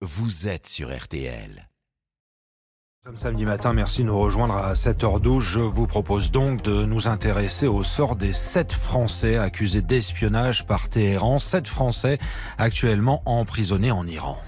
vous êtes sur RTL. Comme samedi matin, merci de nous rejoindre à 7h12. Je vous propose donc de nous intéresser au sort des sept Français accusés d'espionnage par Téhéran. Sept Français actuellement emprisonnés en Iran.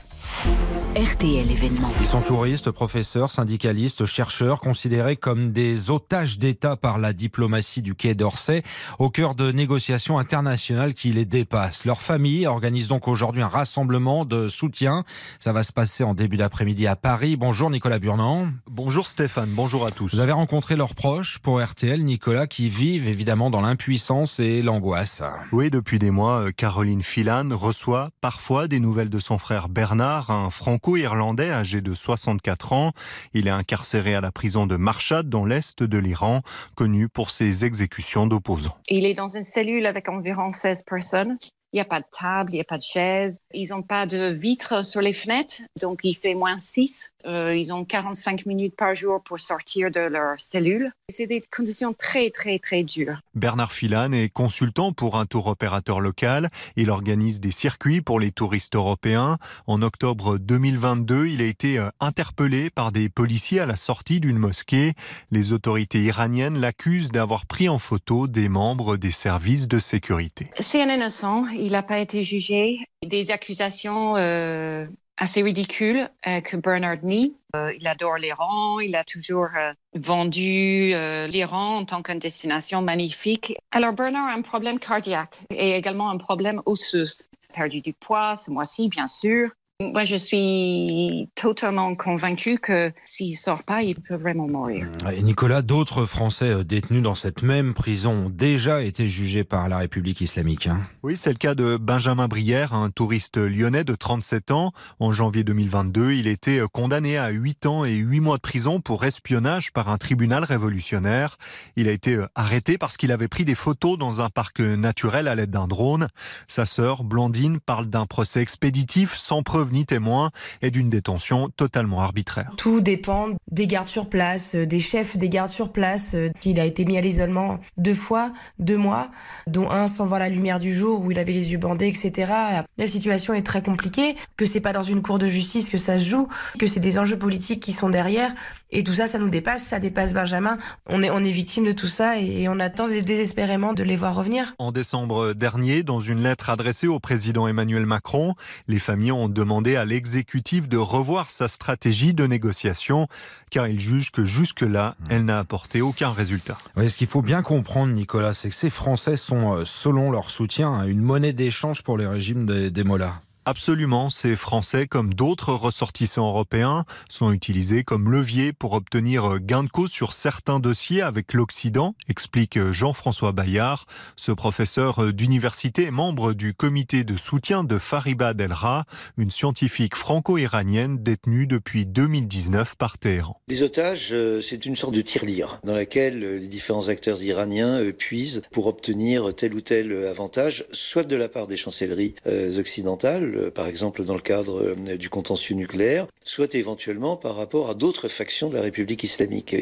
RTL événement. Ils sont touristes, professeurs, syndicalistes, chercheurs, considérés comme des otages d'État par la diplomatie du Quai d'Orsay, au cœur de négociations internationales qui les dépassent. Leur famille organise donc aujourd'hui un rassemblement de soutien. Ça va se passer en début d'après-midi à Paris. Bonjour Nicolas Burnand. Bonjour Stéphane, bonjour à tous. Vous avez rencontré leurs proches pour RTL, Nicolas, qui vivent évidemment dans l'impuissance et l'angoisse. Oui, depuis des mois, euh, Caroline Filan reçoit parfois des nouvelles de son frère Bernard, un franco-irlandais âgé de 64 ans. Il est incarcéré à la prison de Marshad dans l'est de l'Iran, connu pour ses exécutions d'opposants. Il est dans une cellule avec environ 16 personnes. Il n'y a pas de table, il n'y a pas de chaise. Ils n'ont pas de vitres sur les fenêtres, donc il fait moins 6. Euh, ils ont 45 minutes par jour pour sortir de leur cellule. C'est des conditions très, très, très dures. Bernard Filan est consultant pour un tour opérateur local. Il organise des circuits pour les touristes européens. En octobre 2022, il a été euh, interpellé par des policiers à la sortie d'une mosquée. Les autorités iraniennes l'accusent d'avoir pris en photo des membres des services de sécurité. C'est un innocent. Il n'a pas été jugé. Des accusations euh, assez ridicules euh, que Bernard nie. Euh, il adore l'Iran. Il a toujours euh, vendu euh, l'Iran en tant qu'une destination magnifique. Alors Bernard a un problème cardiaque et également un problème osseux. Perdu du poids ce mois-ci, bien sûr. Moi, je suis totalement convaincue que s'il sort pas, il peut vraiment mourir. Et Nicolas, d'autres Français euh, détenus dans cette même prison ont déjà été jugés par la République islamique. hein. Oui, c'est le cas de Benjamin Brière, un touriste lyonnais de 37 ans. En janvier 2022, il était condamné à 8 ans et 8 mois de prison pour espionnage par un tribunal révolutionnaire. Il a été arrêté parce qu'il avait pris des photos dans un parc naturel à l'aide d'un drone. Sa sœur, Blandine, parle d'un procès expéditif sans preuve ni témoin et d'une détention totalement arbitraire. Tout dépend des gardes sur place, euh, des chefs des gardes sur place. euh, Il a été mis à l'isolement deux fois, deux mois, dont un sans voir la lumière du jour, où il avait les yeux bandés, etc. La situation est très compliquée, que c'est pas dans une cour de justice que ça se joue, que c'est des enjeux politiques qui sont derrière. Et tout ça, ça nous dépasse, ça dépasse Benjamin. On est, on est victime de tout ça et, et on attend désespérément de les voir revenir. En décembre dernier, dans une lettre adressée au président Emmanuel Macron, les familles ont demandé à l'exécutif de revoir sa stratégie de négociation, car ils jugent que jusque-là, elle n'a apporté aucun résultat. Oui, ce qu'il faut bien comprendre, Nicolas, c'est que ces Français sont, euh, selon leur soutien, une monnaie d'échange pour les régimes des, des mollahs. Absolument, ces Français, comme d'autres ressortissants européens, sont utilisés comme levier pour obtenir gain de cause sur certains dossiers avec l'Occident, explique Jean-François Bayard. Ce professeur d'université est membre du comité de soutien de Fariba Delra, une scientifique franco-iranienne détenue depuis 2019 par Téhéran. Les otages, euh, c'est une sorte de tirelire dans laquelle euh, les différents acteurs iraniens euh, puisent pour obtenir tel ou tel euh, avantage, soit de la part des chancelleries euh, occidentales, euh, par exemple dans le cadre euh, du contentieux nucléaire, soit éventuellement par rapport à d'autres factions de la République islamique.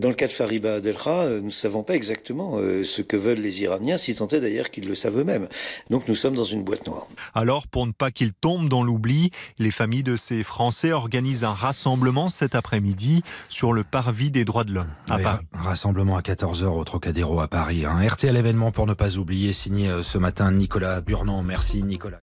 Dans le cas de Fariba Adelra, euh, nous ne savons pas exactement ce que veulent les Iraniens, si tant est d'ailleurs qu'ils le savent eux-mêmes. Donc nous sommes dans une boîte noire. Alors, pour ne pas qu'ils tombent dans l'oubli, les familles de ces Français organisent un rassemblement cet après-midi sur le parvis des droits de l'homme à Oui, Paris. un rassemblement à 14h au Trocadéro à Paris. Un RTL événement pour ne pas oublier, signé ce matin Nicolas Burnand. Merci Nicolas.